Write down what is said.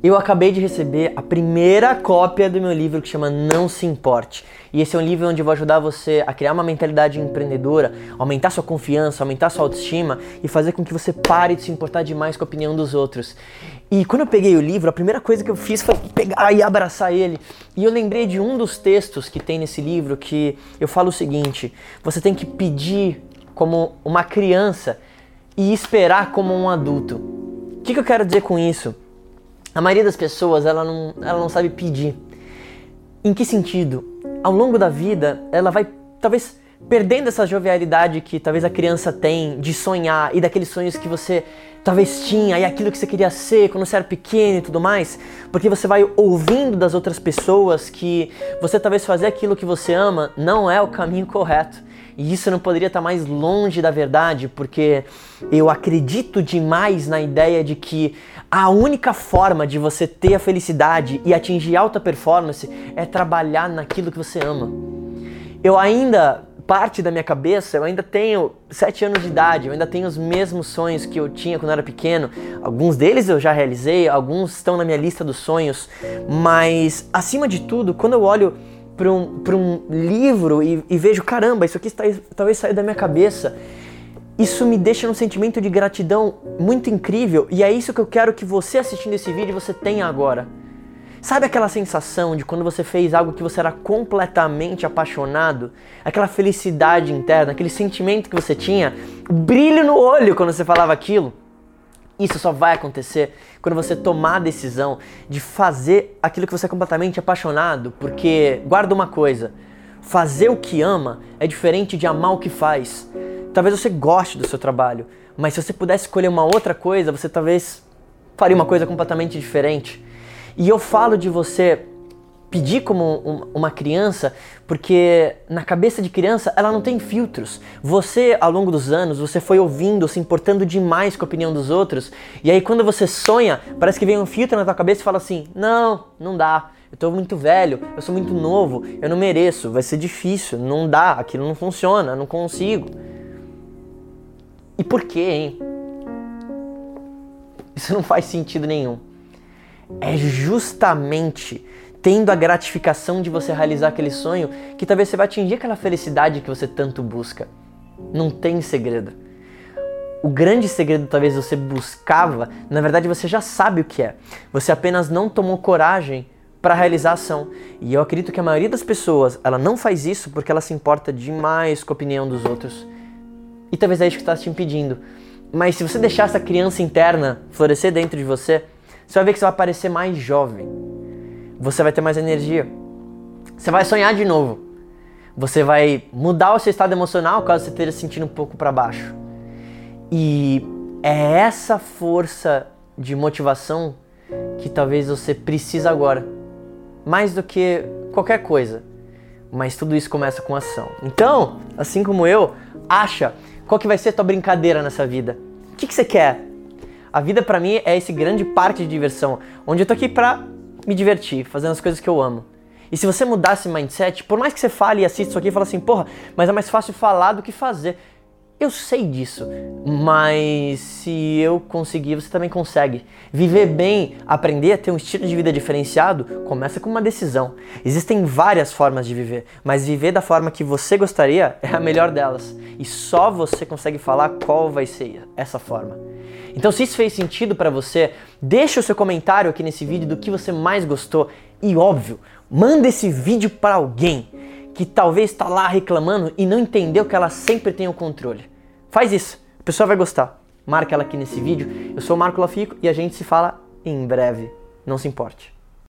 Eu acabei de receber a primeira cópia do meu livro que chama Não Se Importe. E esse é um livro onde eu vou ajudar você a criar uma mentalidade empreendedora, aumentar sua confiança, aumentar sua autoestima e fazer com que você pare de se importar demais com a opinião dos outros. E quando eu peguei o livro, a primeira coisa que eu fiz foi pegar e abraçar ele. E eu lembrei de um dos textos que tem nesse livro que eu falo o seguinte: você tem que pedir como uma criança e esperar como um adulto. O que, que eu quero dizer com isso? A maioria das pessoas, ela não, ela não sabe pedir. Em que sentido? Ao longo da vida, ela vai talvez perdendo essa jovialidade que talvez a criança tem de sonhar e daqueles sonhos que você talvez tinha e aquilo que você queria ser quando você era pequeno e tudo mais, porque você vai ouvindo das outras pessoas que você talvez fazer aquilo que você ama não é o caminho correto. E isso não poderia estar mais longe da verdade, porque eu acredito demais na ideia de que a única forma de você ter a felicidade e atingir alta performance é trabalhar naquilo que você ama. Eu ainda, parte da minha cabeça, eu ainda tenho sete anos de idade, eu ainda tenho os mesmos sonhos que eu tinha quando eu era pequeno. Alguns deles eu já realizei, alguns estão na minha lista dos sonhos, mas acima de tudo, quando eu olho para um, um livro e, e, vejo, caramba, isso aqui talvez saiu da minha cabeça. Isso me deixa num sentimento de gratidão muito incrível e é isso que eu quero que você assistindo esse vídeo você tenha agora. Sabe aquela sensação de quando você fez algo que você era completamente apaixonado? Aquela felicidade interna, aquele sentimento que você tinha, brilho no olho quando você falava aquilo? Isso só vai acontecer quando você tomar a decisão de fazer aquilo que você é completamente apaixonado, porque guarda uma coisa, fazer o que ama é diferente de amar o que faz. Talvez você goste do seu trabalho, mas se você pudesse escolher uma outra coisa, você talvez faria uma coisa completamente diferente. E eu falo de você pedir como uma criança, porque na cabeça de criança ela não tem filtros. Você, ao longo dos anos, você foi ouvindo, se importando demais com a opinião dos outros, e aí quando você sonha, parece que vem um filtro na tua cabeça e fala assim: "Não, não dá. Eu tô muito velho, eu sou muito novo, eu não mereço, vai ser difícil, não dá, aquilo não funciona, não consigo". E por quê, hein? Isso não faz sentido nenhum. É justamente tendo a gratificação de você realizar aquele sonho, que talvez você vai atingir aquela felicidade que você tanto busca. Não tem segredo. O grande segredo talvez você buscava, na verdade você já sabe o que é. Você apenas não tomou coragem para realizar a ação. E eu acredito que a maioria das pessoas, ela não faz isso porque ela se importa demais com a opinião dos outros. E talvez é isso que está te impedindo. Mas se você deixar essa criança interna florescer dentro de você, você vai ver que você vai parecer mais jovem você vai ter mais energia. Você vai sonhar de novo. Você vai mudar o seu estado emocional caso você esteja se sentindo um pouco para baixo. E é essa força de motivação que talvez você precisa agora, mais do que qualquer coisa. Mas tudo isso começa com ação. Então, assim como eu, acha qual que vai ser a tua brincadeira nessa vida. O que, que você quer? A vida para mim é esse grande parque de diversão, onde eu tô aqui pra me divertir, fazendo as coisas que eu amo. E se você mudar esse mindset, por mais que você fale e assista isso aqui e fale assim, porra, mas é mais fácil falar do que fazer. Eu sei disso, mas se eu conseguir, você também consegue. Viver bem, aprender a ter um estilo de vida diferenciado, começa com uma decisão. Existem várias formas de viver, mas viver da forma que você gostaria é a melhor delas. E só você consegue falar qual vai ser essa forma. Então, se isso fez sentido para você, deixa o seu comentário aqui nesse vídeo do que você mais gostou e óbvio, manda esse vídeo para alguém que talvez está lá reclamando e não entendeu que ela sempre tem o controle. Faz isso, a pessoa vai gostar. Marca ela aqui nesse vídeo. Eu sou o Marco Lafico e a gente se fala em breve. Não se importe.